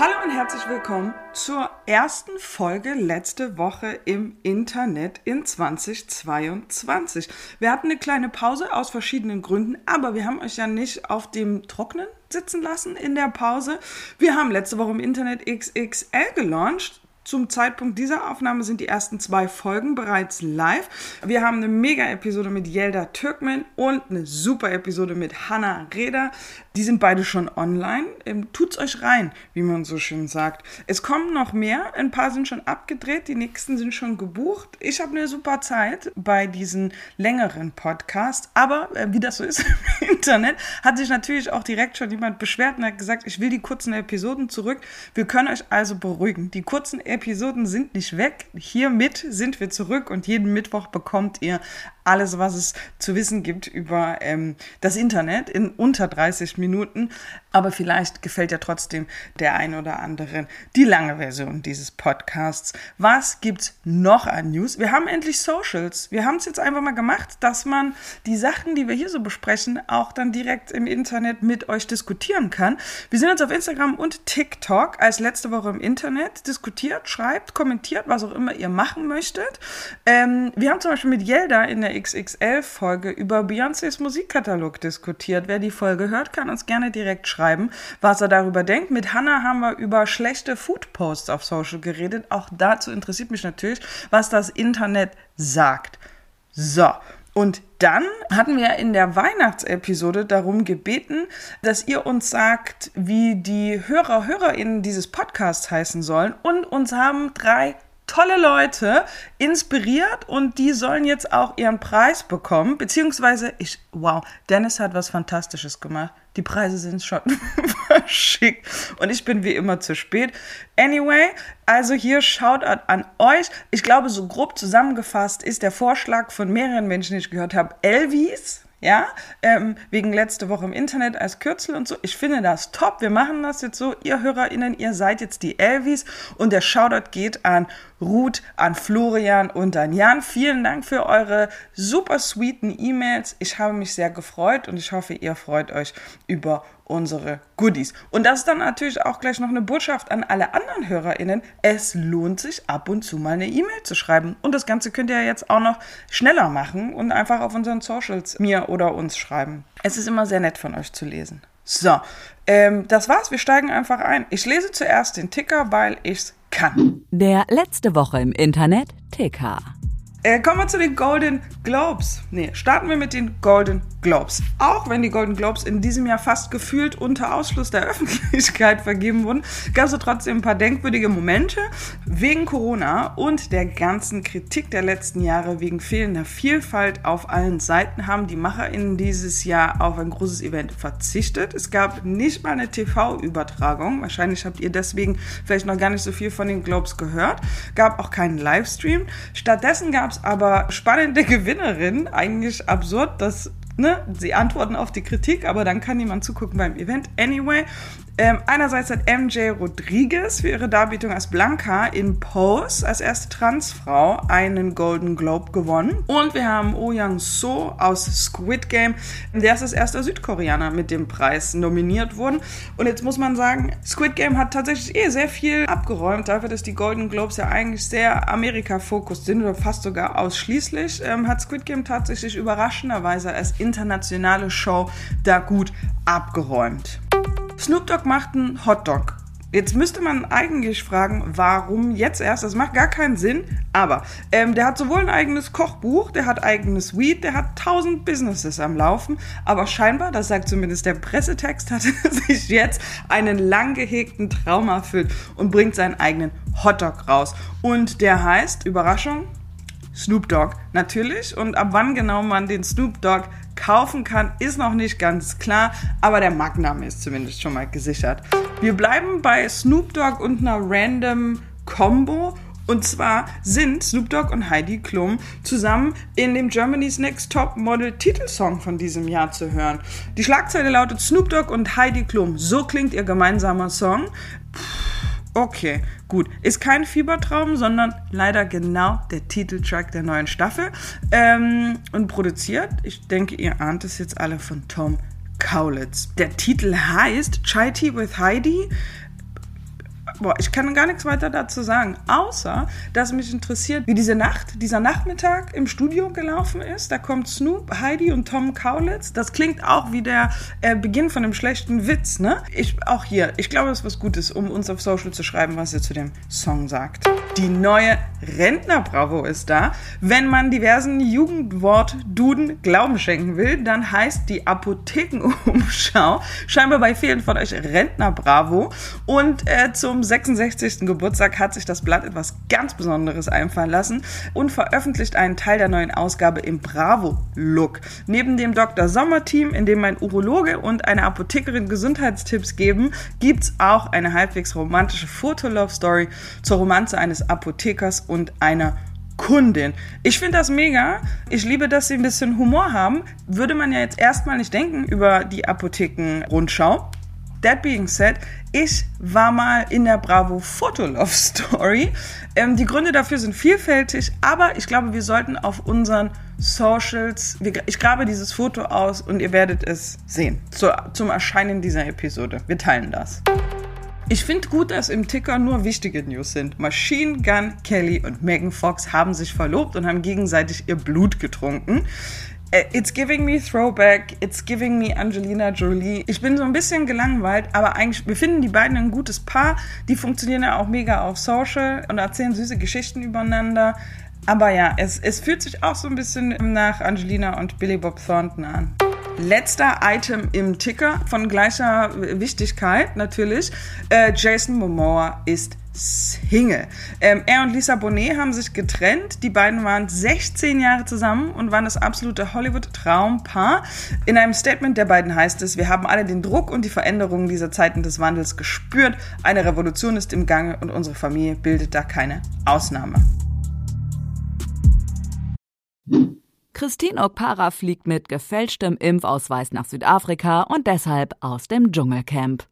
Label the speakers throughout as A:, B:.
A: Hallo und herzlich willkommen zur ersten Folge letzte Woche im Internet in 2022. Wir hatten eine kleine Pause aus verschiedenen Gründen, aber wir haben euch ja nicht auf dem Trocknen sitzen lassen in der Pause. Wir haben letzte Woche im Internet XXL gelauncht. Zum Zeitpunkt dieser Aufnahme sind die ersten zwei Folgen bereits live. Wir haben eine Mega-Episode mit Yelda Türkmen und eine super Episode mit Hannah Reda. Die sind beide schon online. Ähm, tut's euch rein, wie man so schön sagt. Es kommen noch mehr. Ein paar sind schon abgedreht, die nächsten sind schon gebucht. Ich habe eine super Zeit bei diesen längeren Podcasts. Aber äh, wie das so ist im Internet, hat sich natürlich auch direkt schon jemand beschwert und hat gesagt, ich will die kurzen Episoden zurück. Wir können euch also beruhigen. Die kurzen Episoden sind nicht weg. Hiermit sind wir zurück und jeden Mittwoch bekommt ihr alles, was es zu wissen gibt über ähm, das Internet in unter 30 Minuten. Aber vielleicht gefällt ja trotzdem der ein oder anderen die lange Version dieses Podcasts. Was gibt's noch an News? Wir haben endlich Socials. Wir haben es jetzt einfach mal gemacht, dass man die Sachen, die wir hier so besprechen, auch dann direkt im Internet mit euch diskutieren kann. Wir sind jetzt auf Instagram und TikTok als letzte Woche im Internet diskutiert, schreibt, kommentiert, was auch immer ihr machen möchtet. Ähm, wir haben zum Beispiel mit Yelda in der XXL-Folge über Beyoncés Musikkatalog diskutiert. Wer die Folge hört, kann uns gerne direkt schreiben, was er darüber denkt. Mit Hannah haben wir über schlechte Food-Posts auf Social geredet. Auch dazu interessiert mich natürlich, was das Internet sagt. So. Und dann hatten wir in der Weihnachtsepisode darum gebeten, dass ihr uns sagt, wie die Hörer, HörerInnen dieses Podcasts heißen sollen. Und uns haben drei tolle Leute inspiriert und die sollen jetzt auch ihren Preis bekommen. Beziehungsweise, ich, wow, Dennis hat was Fantastisches gemacht. Die Preise sind schon verschickt und ich bin wie immer zu spät. Anyway, also hier Shoutout an euch. Ich glaube, so grob zusammengefasst ist der Vorschlag von mehreren Menschen, die ich gehört habe, Elvis ja, ähm, wegen letzte Woche im Internet als Kürzel und so. Ich finde das top. Wir machen das jetzt so. Ihr HörerInnen, ihr seid jetzt die Elvis und der Shoutout geht an Ruth, an Florian und an Jan. Vielen Dank für eure super sweeten E-Mails. Ich habe mich sehr gefreut und ich hoffe, ihr freut euch über unsere Goodies. Und das ist dann natürlich auch gleich noch eine Botschaft an alle anderen HörerInnen. Es lohnt sich ab und zu mal eine E-Mail zu schreiben. Und das Ganze könnt ihr jetzt auch noch schneller machen und einfach auf unseren Socials mir oder uns schreiben. Es ist immer sehr nett von euch zu lesen. So, ähm, das war's. Wir steigen einfach ein. Ich lese zuerst den Ticker, weil ich's kann.
B: Der letzte Woche im Internet Ticker.
A: Äh, kommen wir zu den Golden Globes. Nee, starten wir mit den Golden Globes. Auch wenn die Golden Globes in diesem Jahr fast gefühlt unter Ausschluss der Öffentlichkeit vergeben wurden, gab es trotzdem ein paar denkwürdige Momente. Wegen Corona und der ganzen Kritik der letzten Jahre wegen fehlender Vielfalt auf allen Seiten haben die MacherInnen dieses Jahr auf ein großes Event verzichtet. Es gab nicht mal eine TV-Übertragung. Wahrscheinlich habt ihr deswegen vielleicht noch gar nicht so viel von den Globes gehört. Gab auch keinen Livestream. Stattdessen gab es aber spannende Gewinnerinnen. Eigentlich absurd, dass ne, sie antworten auf die Kritik, aber dann kann niemand zugucken beim Event. Anyway, ähm, einerseits hat MJ Rodriguez für ihre Darbietung als Blanca in Pose als erste Transfrau einen Golden Globe gewonnen. Und wir haben Oh Young So aus Squid Game. Der ist als erster Südkoreaner mit dem Preis nominiert worden. Und jetzt muss man sagen, Squid Game hat tatsächlich eh sehr viel abgeräumt, dafür, dass die Golden Globes ja eigentlich sehr Amerika-fokussiert sind oder fast sogar ausschließlich, ähm, hat Squid Game tatsächlich überraschenderweise als internationale Show da gut abgeräumt. Snoop Dogg macht einen Hotdog. Jetzt müsste man eigentlich fragen, warum jetzt erst? Das macht gar keinen Sinn. Aber ähm, der hat sowohl ein eigenes Kochbuch, der hat eigenes Weed, der hat tausend Businesses am Laufen. Aber scheinbar, das sagt zumindest der Pressetext, hat er sich jetzt einen lang gehegten Traum erfüllt und bringt seinen eigenen Hotdog raus. Und der heißt, Überraschung, Snoop Dogg natürlich. Und ab wann genau man den Snoop Dogg kaufen kann, ist noch nicht ganz klar, aber der Markenname ist zumindest schon mal gesichert. Wir bleiben bei Snoop Dogg und einer random Combo und zwar sind Snoop Dogg und Heidi Klum zusammen in dem Germany's Next Top Model Titelsong von diesem Jahr zu hören. Die Schlagzeile lautet Snoop Dogg und Heidi Klum. So klingt ihr gemeinsamer Song. Okay, gut. Ist kein Fiebertraum, sondern leider genau der Titeltrack der neuen Staffel. Ähm, und produziert, ich denke, ihr ahnt es jetzt alle von Tom Kaulitz. Der Titel heißt Chai Tea with Heidi boah, ich kann gar nichts weiter dazu sagen, außer, dass mich interessiert, wie diese Nacht, dieser Nachmittag im Studio gelaufen ist. Da kommt Snoop, Heidi und Tom Kaulitz. Das klingt auch wie der äh, Beginn von einem schlechten Witz, ne? Ich, auch hier, ich glaube, es ist was Gutes, um uns auf Social zu schreiben, was ihr zu dem Song sagt. Die neue Rentner-Bravo ist da. Wenn man diversen Jugendwort-Duden Glauben schenken will, dann heißt die Apothekenumschau scheinbar bei vielen von euch Rentner-Bravo. Und äh, zum 66. Geburtstag hat sich das Blatt etwas ganz Besonderes einfallen lassen und veröffentlicht einen Teil der neuen Ausgabe im Bravo-Look. Neben dem Dr. Sommer-Team, in dem ein Urologe und eine Apothekerin Gesundheitstipps geben, gibt es auch eine halbwegs romantische Fotolove-Story zur Romanze eines Apothekers und einer Kundin. Ich finde das mega. Ich liebe, dass sie ein bisschen Humor haben. Würde man ja jetzt erstmal nicht denken über die Apotheken-Rundschau. That being said, ich war mal in der Bravo Fotolove Story. Ähm, die Gründe dafür sind vielfältig, aber ich glaube, wir sollten auf unseren Socials, ich grabe dieses Foto aus und ihr werdet es sehen zu, zum Erscheinen dieser Episode. Wir teilen das. Ich finde gut, dass im Ticker nur wichtige News sind. Machine Gun Kelly und Megan Fox haben sich verlobt und haben gegenseitig ihr Blut getrunken. Äh, it's giving me Throwback, it's giving me Angelina Jolie. Ich bin so ein bisschen gelangweilt, aber eigentlich, wir finden die beiden ein gutes Paar. Die funktionieren ja auch mega auf Social und erzählen süße Geschichten übereinander. Aber ja, es, es fühlt sich auch so ein bisschen nach Angelina und Billy Bob Thornton an. Letzter Item im Ticker von gleicher Wichtigkeit natürlich. Äh, Jason Momoa ist Single. Ähm, er und Lisa Bonet haben sich getrennt. Die beiden waren 16 Jahre zusammen und waren das absolute Hollywood-Traumpaar. In einem Statement der beiden heißt es, wir haben alle den Druck und die Veränderungen dieser Zeiten des Wandels gespürt. Eine Revolution ist im Gange und unsere Familie bildet da keine Ausnahme.
B: Christine Okpara fliegt mit gefälschtem Impfausweis nach Südafrika und deshalb aus dem Dschungelcamp.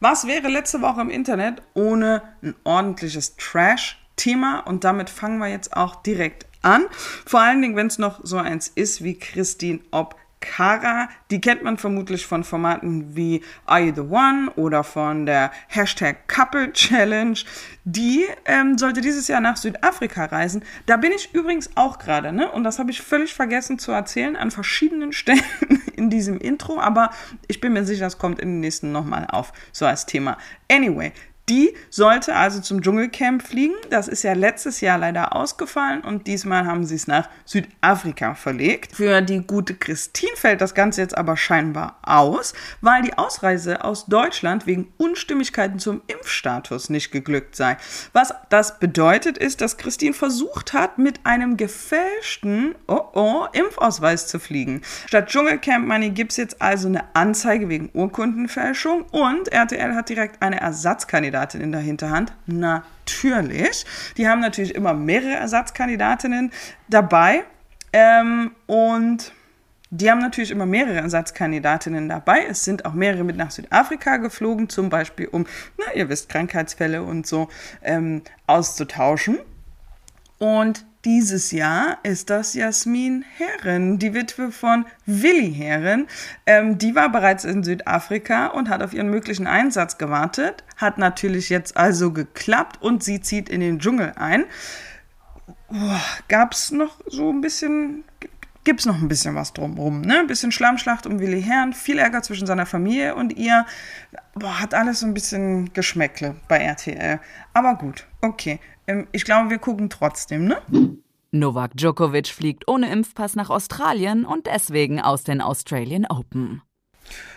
A: Was wäre letzte Woche im Internet ohne ein ordentliches Trash-Thema? Und damit fangen wir jetzt auch direkt an. Vor allen Dingen, wenn es noch so eins ist wie Christine Ob Kara, die kennt man vermutlich von Formaten wie Are You the One oder von der Hashtag Couple Challenge. Die ähm, sollte dieses Jahr nach Südafrika reisen. Da bin ich übrigens auch gerade, ne? Und das habe ich völlig vergessen zu erzählen an verschiedenen Stellen in diesem Intro, aber ich bin mir sicher, das kommt in den nächsten nochmal auf, so als Thema. Anyway, die sollte also zum Dschungelcamp fliegen. Das ist ja letztes Jahr leider ausgefallen und diesmal haben sie es nach Südafrika verlegt. Für die gute Christine fällt das Ganze jetzt aber scheinbar aus, weil die Ausreise aus Deutschland wegen Unstimmigkeiten zum Impfstatus nicht geglückt sei. Was das bedeutet, ist, dass Christine versucht hat, mit einem gefälschten oh oh, Impfausweis zu fliegen. Statt Dschungelcamp Money gibt es jetzt also eine Anzeige wegen Urkundenfälschung und RTL hat direkt eine Ersatzkandidatin Ersatzkandidatin in der Hinterhand? Natürlich. Die haben natürlich immer mehrere Ersatzkandidatinnen dabei. Ähm, und die haben natürlich immer mehrere Ersatzkandidatinnen dabei. Es sind auch mehrere mit nach Südafrika geflogen, zum Beispiel um, na, ihr wisst, Krankheitsfälle und so ähm, auszutauschen. Und dieses Jahr ist das Jasmin Herren, die Witwe von Willi Herren. Ähm, die war bereits in Südafrika und hat auf ihren möglichen Einsatz gewartet. Hat natürlich jetzt also geklappt und sie zieht in den Dschungel ein. Gab es noch so ein bisschen, gibt es noch ein bisschen was drumherum, ne? Ein bisschen Schlammschlacht um Willi Herren, viel Ärger zwischen seiner Familie und ihr. Boah, hat alles so ein bisschen Geschmäckle bei RTL. Aber gut, okay. Ähm, ich glaube, wir gucken trotzdem, ne?
B: Novak Djokovic fliegt ohne Impfpass nach Australien und deswegen aus den Australian Open.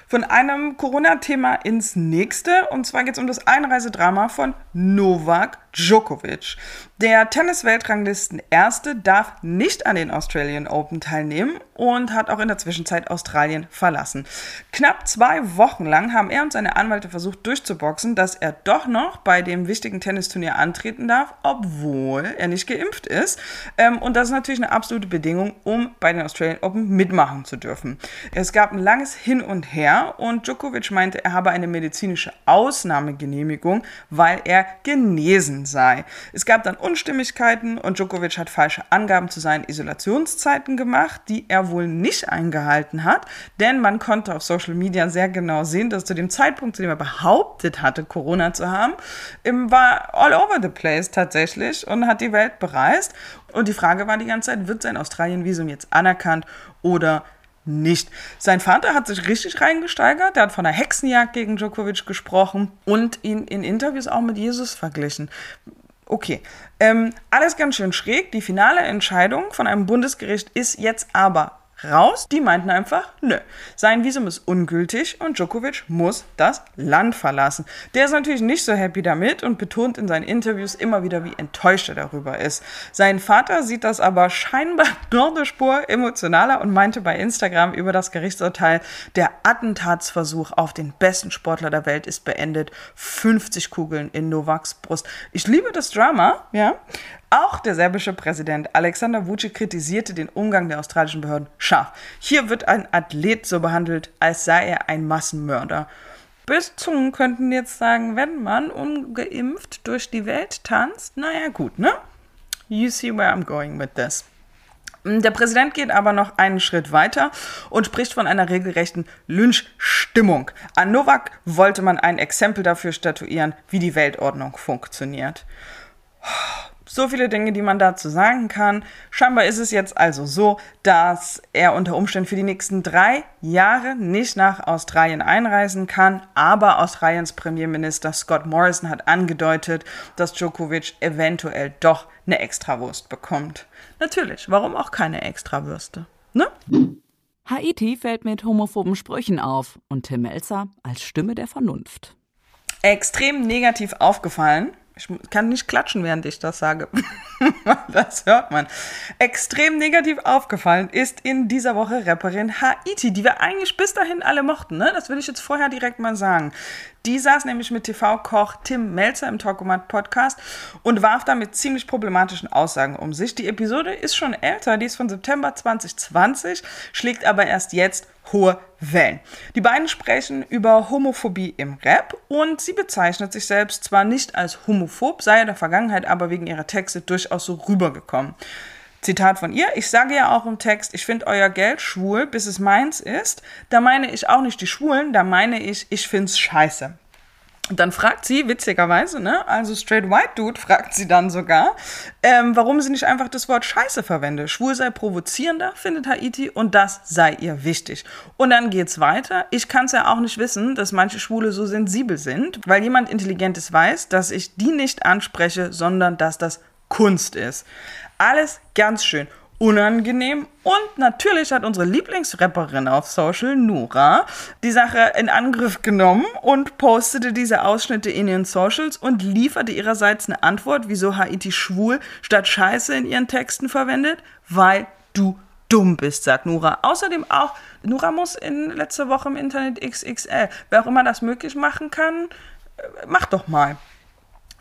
A: Von einem Corona-Thema ins nächste. Und zwar geht es um das Einreisedrama von Novak Djokovic. Der Tennis-Weltranglisten-Erste darf nicht an den Australian Open teilnehmen und hat auch in der Zwischenzeit Australien verlassen. Knapp zwei Wochen lang haben er und seine Anwälte versucht durchzuboxen, dass er doch noch bei dem wichtigen Tennisturnier antreten darf, obwohl er nicht geimpft ist. Ähm, und das ist natürlich eine absolute Bedingung, um bei den Australian Open mitmachen zu dürfen. Es gab ein langes Hin und Her und Djokovic meinte, er habe eine medizinische Ausnahmegenehmigung, weil er genesen sei. Es gab dann Unstimmigkeiten und Djokovic hat falsche Angaben zu seinen Isolationszeiten gemacht, die er wohl nicht eingehalten hat, denn man konnte auf Social Media sehr genau sehen, dass zu dem Zeitpunkt, zu dem er behauptet hatte, Corona zu haben, war all over the place tatsächlich und hat die Welt bereist. Und die Frage war die ganze Zeit, wird sein Australien-Visum jetzt anerkannt oder nicht. Sein Vater hat sich richtig reingesteigert, der hat von einer Hexenjagd gegen Djokovic gesprochen und ihn in Interviews auch mit Jesus verglichen. Okay, ähm, alles ganz schön schräg. Die finale Entscheidung von einem Bundesgericht ist jetzt aber raus. Die meinten einfach, nö, sein Visum ist ungültig und Djokovic muss das Land verlassen. Der ist natürlich nicht so happy damit und betont in seinen Interviews immer wieder, wie enttäuscht er darüber ist. Sein Vater sieht das aber scheinbar noch eine Spur emotionaler und meinte bei Instagram über das Gerichtsurteil, der Attentatsversuch auf den besten Sportler der Welt ist beendet. 50 Kugeln in Novaks Brust. Ich liebe das Drama, ja. Auch der serbische Präsident Alexander Vucic kritisierte den Umgang der australischen Behörden scharf. Hier wird ein Athlet so behandelt, als sei er ein Massenmörder. Böse Zungen könnten jetzt sagen, wenn man ungeimpft durch die Welt tanzt, naja gut, ne? You see where I'm going with this. Der Präsident geht aber noch einen Schritt weiter und spricht von einer regelrechten Lynchstimmung. An Novak wollte man ein Exempel dafür statuieren, wie die Weltordnung funktioniert so viele Dinge, die man dazu sagen kann. Scheinbar ist es jetzt also so, dass er unter Umständen für die nächsten drei Jahre nicht nach Australien einreisen kann. Aber Australiens Premierminister Scott Morrison hat angedeutet, dass Djokovic eventuell doch eine Extrawurst bekommt. Natürlich, warum auch keine Extrawürste? Ne?
B: Haiti fällt mit homophoben Sprüchen auf und Tim Melzer als Stimme der Vernunft.
A: Extrem negativ aufgefallen ich kann nicht klatschen, während ich das sage. das hört man. Extrem negativ aufgefallen ist in dieser Woche Rapperin Haiti, die wir eigentlich bis dahin alle mochten. Ne? Das will ich jetzt vorher direkt mal sagen. Die saß nämlich mit TV-Koch Tim Melzer im Talkomat Podcast und warf da mit ziemlich problematischen Aussagen um sich. Die Episode ist schon älter, die ist von September 2020, schlägt aber erst jetzt hohe Wellen. Die beiden sprechen über Homophobie im Rap und sie bezeichnet sich selbst zwar nicht als homophob, sei in der Vergangenheit aber wegen ihrer Texte durchaus so rübergekommen. Zitat von ihr, ich sage ja auch im Text, ich finde euer Geld schwul, bis es meins ist. Da meine ich auch nicht die Schwulen, da meine ich, ich find's scheiße. Dann fragt sie, witzigerweise, ne, also Straight White Dude fragt sie dann sogar, ähm, warum sie nicht einfach das Wort Scheiße verwende. Schwul sei provozierender, findet Haiti, und das sei ihr wichtig. Und dann geht's weiter. Ich kann's ja auch nicht wissen, dass manche Schwule so sensibel sind, weil jemand Intelligentes weiß, dass ich die nicht anspreche, sondern dass das Kunst ist. Alles ganz schön unangenehm. Und natürlich hat unsere Lieblingsrapperin auf Social, Nura, die Sache in Angriff genommen und postete diese Ausschnitte in ihren Socials und lieferte ihrerseits eine Antwort, wieso Haiti schwul statt Scheiße in ihren Texten verwendet, weil du dumm bist, sagt Nura. Außerdem auch, Nura muss in letzter Woche im Internet XXL. Wer auch immer das möglich machen kann, äh, mach doch mal.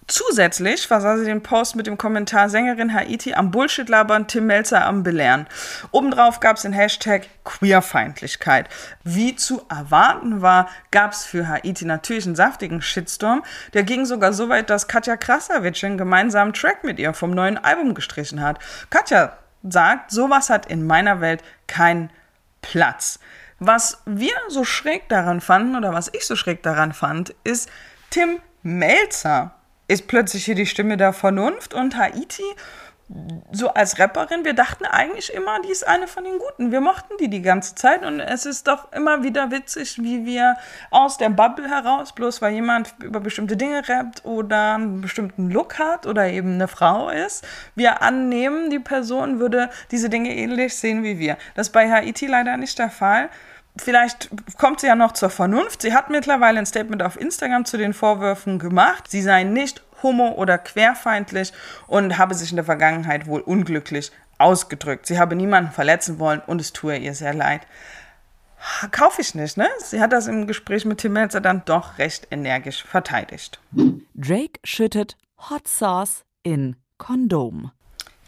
A: Zusätzlich versah sie den Post mit dem Kommentar Sängerin Haiti am Bullshit labern, Tim Melzer am Belehren. Obendrauf gab es den Hashtag Queerfeindlichkeit. Wie zu erwarten war, gab es für Haiti natürlich einen saftigen Shitstorm. Der ging sogar so weit, dass Katja Krasavic einen gemeinsamen Track mit ihr vom neuen Album gestrichen hat. Katja sagt, sowas hat in meiner Welt keinen Platz. Was wir so schräg daran fanden oder was ich so schräg daran fand, ist Tim Melzer ist plötzlich hier die Stimme der Vernunft und Haiti so als Rapperin, wir dachten eigentlich immer, die ist eine von den Guten. Wir mochten die die ganze Zeit und es ist doch immer wieder witzig, wie wir aus der Bubble heraus, bloß weil jemand über bestimmte Dinge rappt oder einen bestimmten Look hat oder eben eine Frau ist, wir annehmen, die Person würde diese Dinge ähnlich sehen wie wir. Das ist bei Haiti leider nicht der Fall. Vielleicht kommt sie ja noch zur Vernunft. Sie hat mittlerweile ein Statement auf Instagram zu den Vorwürfen gemacht. Sie sei nicht homo- oder querfeindlich und habe sich in der Vergangenheit wohl unglücklich ausgedrückt. Sie habe niemanden verletzen wollen und es tue ihr sehr leid. Kaufe ich nicht, ne? Sie hat das im Gespräch mit Tim Melzer dann doch recht energisch verteidigt.
B: Drake schüttet Hot Sauce in Kondom.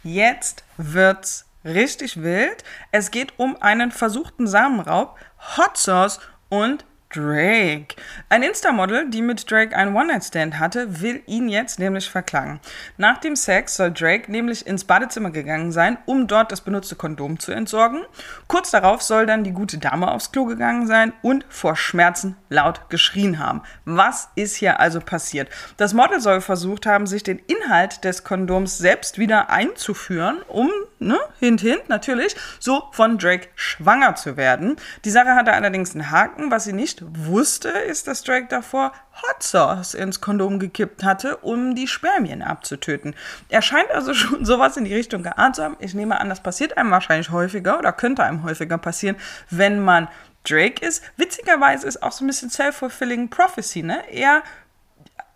A: Jetzt wird's richtig wild. Es geht um einen versuchten Samenraub, Hot Sauce und Drake. Ein Insta-Model, die mit Drake einen One-Night-Stand hatte, will ihn jetzt nämlich verklagen. Nach dem Sex soll Drake nämlich ins Badezimmer gegangen sein, um dort das benutzte Kondom zu entsorgen. Kurz darauf soll dann die gute Dame aufs Klo gegangen sein und vor Schmerzen laut geschrien haben. Was ist hier also passiert? Das Model soll versucht haben, sich den Inhalt des Kondoms selbst wieder einzuführen, um, ne, hint, hint, natürlich, so von Drake schwanger zu werden. Die Sache hatte allerdings einen Haken, was sie nicht wusste, ist, dass Drake davor Hot Sauce ins Kondom gekippt hatte, um die Spermien abzutöten. Er scheint also schon sowas in die Richtung geahnt zu haben. Ich nehme an, das passiert einem wahrscheinlich häufiger oder könnte einem häufiger passieren, wenn man Drake ist. Witzigerweise ist auch so ein bisschen self-fulfilling prophecy, ne? Er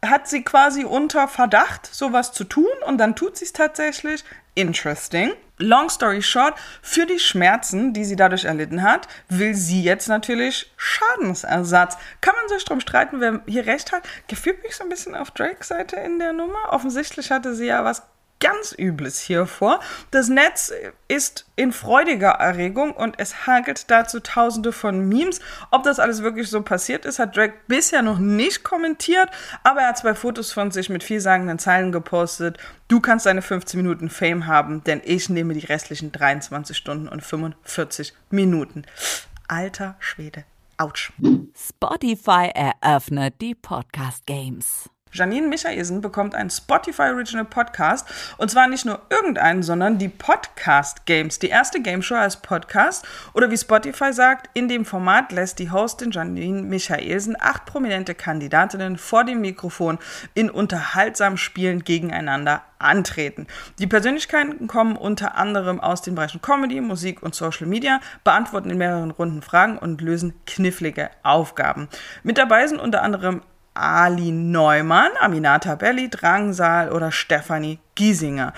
A: hat sie quasi unter Verdacht, sowas zu tun und dann tut sie es tatsächlich. Interesting. Long story short, für die Schmerzen, die sie dadurch erlitten hat, will sie jetzt natürlich Schadensersatz. Kann man sich drum streiten, wer hier recht hat? Gefühlt mich so ein bisschen auf Drakes Seite in der Nummer. Offensichtlich hatte sie ja was ganz Übles hier vor. Das Netz ist in freudiger Erregung und es hagelt dazu tausende von Memes. Ob das alles wirklich so passiert ist, hat Drake bisher noch nicht kommentiert, aber er hat zwei Fotos von sich mit vielsagenden Zeilen gepostet. Du kannst deine 15 Minuten Fame haben, denn ich nehme die restlichen 23 Stunden und 45 Minuten. Alter Schwede. Autsch.
B: Spotify eröffnet die Podcast Games.
A: Janine Michaelsen bekommt einen Spotify Original Podcast und zwar nicht nur irgendeinen, sondern die Podcast Games, die erste Game Show als Podcast oder wie Spotify sagt, in dem Format lässt die Hostin Janine Michaelsen acht prominente Kandidatinnen vor dem Mikrofon in unterhaltsamen Spielen gegeneinander antreten. Die Persönlichkeiten kommen unter anderem aus den Bereichen Comedy, Musik und Social Media, beantworten in mehreren Runden Fragen und lösen knifflige Aufgaben. Mit dabei sind unter anderem Ali Neumann, Aminata Belli, Drangsal oder Stefanie Giesinger.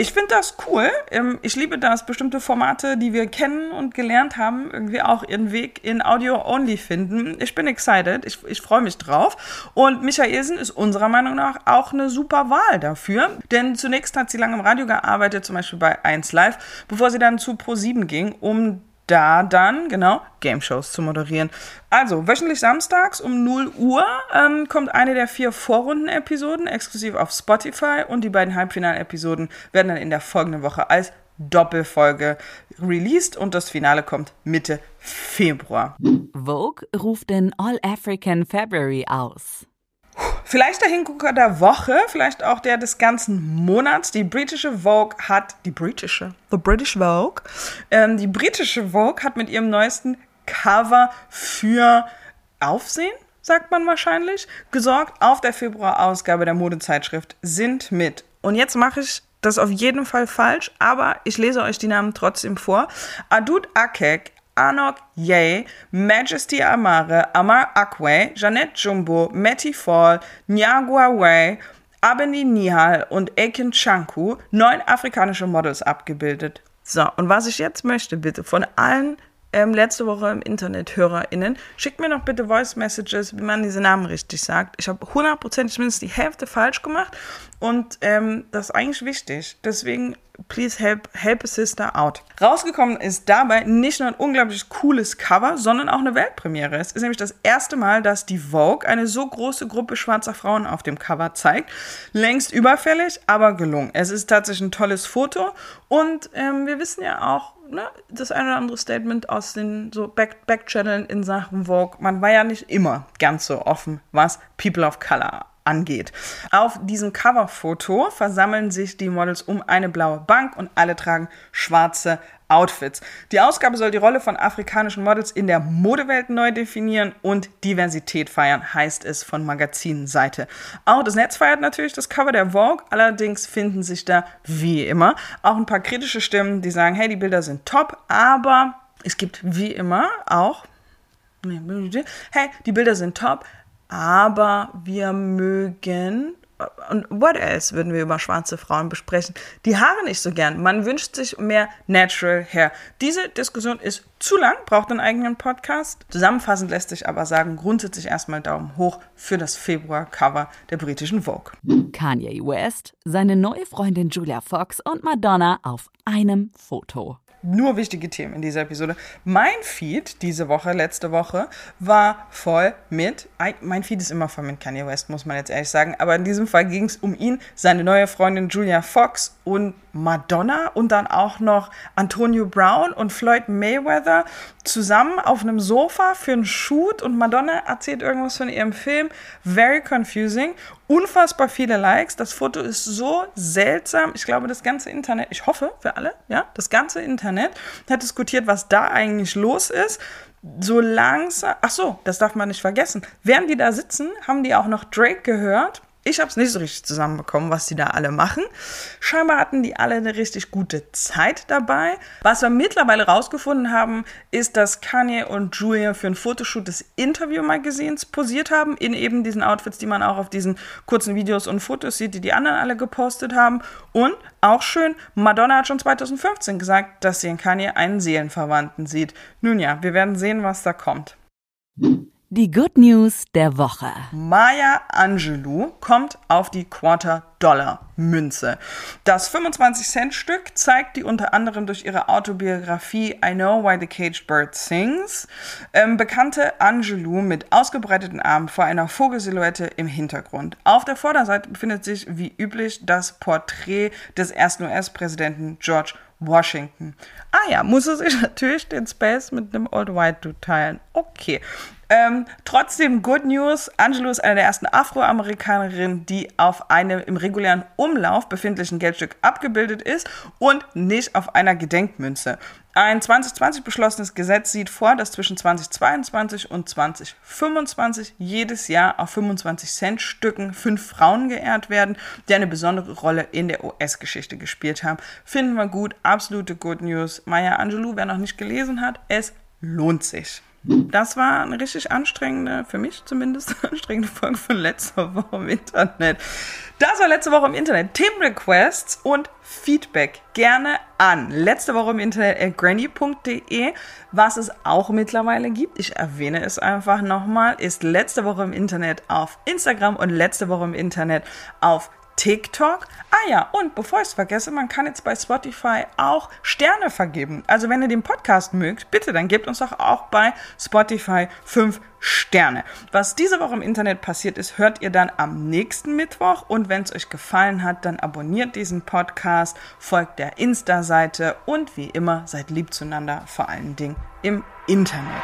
A: Ich finde das cool. Ähm, ich liebe das, bestimmte Formate, die wir kennen und gelernt haben, irgendwie auch ihren Weg in Audio-Only finden. Ich bin excited. Ich, ich freue mich drauf. Und Michaelsen ist unserer Meinung nach auch eine super Wahl dafür. Denn zunächst hat sie lange im Radio gearbeitet, zum Beispiel bei 1 Live, bevor sie dann zu Pro7 ging, um da dann, genau, Game Shows zu moderieren. Also, wöchentlich samstags um 0 Uhr ähm, kommt eine der vier Vorrunden-Episoden exklusiv auf Spotify und die beiden Halbfinal-Episoden werden dann in der folgenden Woche als Doppelfolge released und das Finale kommt Mitte Februar.
B: Vogue ruft den All-African February aus.
A: Vielleicht der Hingucker der Woche, vielleicht auch der des ganzen Monats. Die britische Vogue hat, die britische, the British Vogue, ähm, die britische Vogue hat mit ihrem neuesten Cover für Aufsehen, sagt man wahrscheinlich, gesorgt. Auf der Februarausgabe der Modezeitschrift sind mit. Und jetzt mache ich das auf jeden Fall falsch, aber ich lese euch die Namen trotzdem vor. Adud Akek, Anok Ye, Majesty Amare, Amar Akwe, Jeanette Jumbo, Matty Fall, Nyagwa Wei, Abeni Nihal und Ekin Chanku neun afrikanische Models abgebildet. So, und was ich jetzt möchte, bitte, von allen ähm, letzte Woche im Internet HörerInnen, schickt mir noch bitte Voice Messages, wie man diese Namen richtig sagt. Ich habe hundertprozentig mindestens die Hälfte falsch gemacht und ähm, das ist eigentlich wichtig. Deswegen Please help, help a sister out. Rausgekommen ist dabei nicht nur ein unglaublich cooles Cover, sondern auch eine Weltpremiere. Es ist nämlich das erste Mal, dass die Vogue eine so große Gruppe schwarzer Frauen auf dem Cover zeigt. Längst überfällig, aber gelungen. Es ist tatsächlich ein tolles Foto und ähm, wir wissen ja auch, ne, das eine oder andere Statement aus den so Back Backchanneln in Sachen Vogue. Man war ja nicht immer ganz so offen, was People of Color angeht. Auf diesem Coverfoto versammeln sich die Models um eine blaue Bank und alle tragen schwarze Outfits. Die Ausgabe soll die Rolle von afrikanischen Models in der Modewelt neu definieren und Diversität feiern, heißt es von Magazinseite. Auch das Netz feiert natürlich das Cover der Vogue, allerdings finden sich da wie immer auch ein paar kritische Stimmen, die sagen, hey, die Bilder sind top, aber es gibt wie immer auch hey, die Bilder sind top, aber wir mögen und what else würden wir über schwarze Frauen besprechen? Die Haare nicht so gern. Man wünscht sich mehr Natural Hair. Diese Diskussion ist zu lang, braucht einen eigenen Podcast. Zusammenfassend lässt sich aber sagen, grundsätzlich erstmal Daumen hoch für das Februar-Cover der britischen Vogue.
B: Kanye West, seine neue Freundin Julia Fox und Madonna auf einem Foto
A: nur wichtige Themen in dieser Episode. Mein Feed diese Woche, letzte Woche, war voll mit, mein Feed ist immer voll mit Kanye West, muss man jetzt ehrlich sagen, aber in diesem Fall ging es um ihn, seine neue Freundin Julia Fox und Madonna und dann auch noch Antonio Brown und Floyd Mayweather zusammen auf einem Sofa für einen Shoot und Madonna erzählt irgendwas von ihrem Film. Very confusing. Unfassbar viele Likes. Das Foto ist so seltsam. Ich glaube, das ganze Internet, ich hoffe für alle, ja, das ganze Internet hat diskutiert, was da eigentlich los ist so langsam, ach so, das darf man nicht vergessen. Während die da sitzen, haben die auch noch Drake gehört ich habe es nicht so richtig zusammenbekommen, was die da alle machen. Scheinbar hatten die alle eine richtig gute Zeit dabei. Was wir mittlerweile rausgefunden haben, ist, dass Kanye und Julia für ein Fotoshoot des Interview-Magazins posiert haben, in eben diesen Outfits, die man auch auf diesen kurzen Videos und Fotos sieht, die die anderen alle gepostet haben. Und auch schön, Madonna hat schon 2015 gesagt, dass sie in Kanye einen Seelenverwandten sieht. Nun ja, wir werden sehen, was da kommt.
B: Die Good News der Woche.
A: Maya Angelou kommt auf die Quarter-Dollar-Münze. Das 25-Cent-Stück zeigt die unter anderem durch ihre Autobiografie I Know Why the Caged Bird Sings ähm, bekannte Angelou mit ausgebreiteten Armen vor einer Vogelsilhouette im Hintergrund. Auf der Vorderseite befindet sich wie üblich das Porträt des ersten US-Präsidenten George Washington. Ah ja, muss er sich natürlich den Space mit einem Old White Dude teilen. Okay. Ähm, trotzdem Good News. Angelo ist eine der ersten Afroamerikanerinnen, die auf einem im regulären Umlauf befindlichen Geldstück abgebildet ist und nicht auf einer Gedenkmünze. Ein 2020 beschlossenes Gesetz sieht vor, dass zwischen 2022 und 2025 jedes Jahr auf 25 Cent Stücken fünf Frauen geehrt werden, die eine besondere Rolle in der US-Geschichte gespielt haben. Finden wir gut, absolute Good News. Maya Angelou, wer noch nicht gelesen hat, es lohnt sich. Das war eine richtig anstrengende, für mich zumindest, anstrengende Folge von letzter Woche im Internet. Das war letzte Woche im Internet. Themenrequests und Feedback gerne an letzte Woche im Internet at granny.de. Was es auch mittlerweile gibt, ich erwähne es einfach nochmal, ist letzte Woche im Internet auf Instagram und letzte Woche im Internet auf TikTok. Ah ja, und bevor ich es vergesse, man kann jetzt bei Spotify auch Sterne vergeben. Also wenn ihr den Podcast mögt, bitte, dann gebt uns doch auch bei Spotify fünf Sterne. Was diese Woche im Internet passiert ist, hört ihr dann am nächsten Mittwoch. Und wenn es euch gefallen hat, dann abonniert diesen Podcast, folgt der Insta-Seite und wie immer seid lieb zueinander, vor allen Dingen im Internet.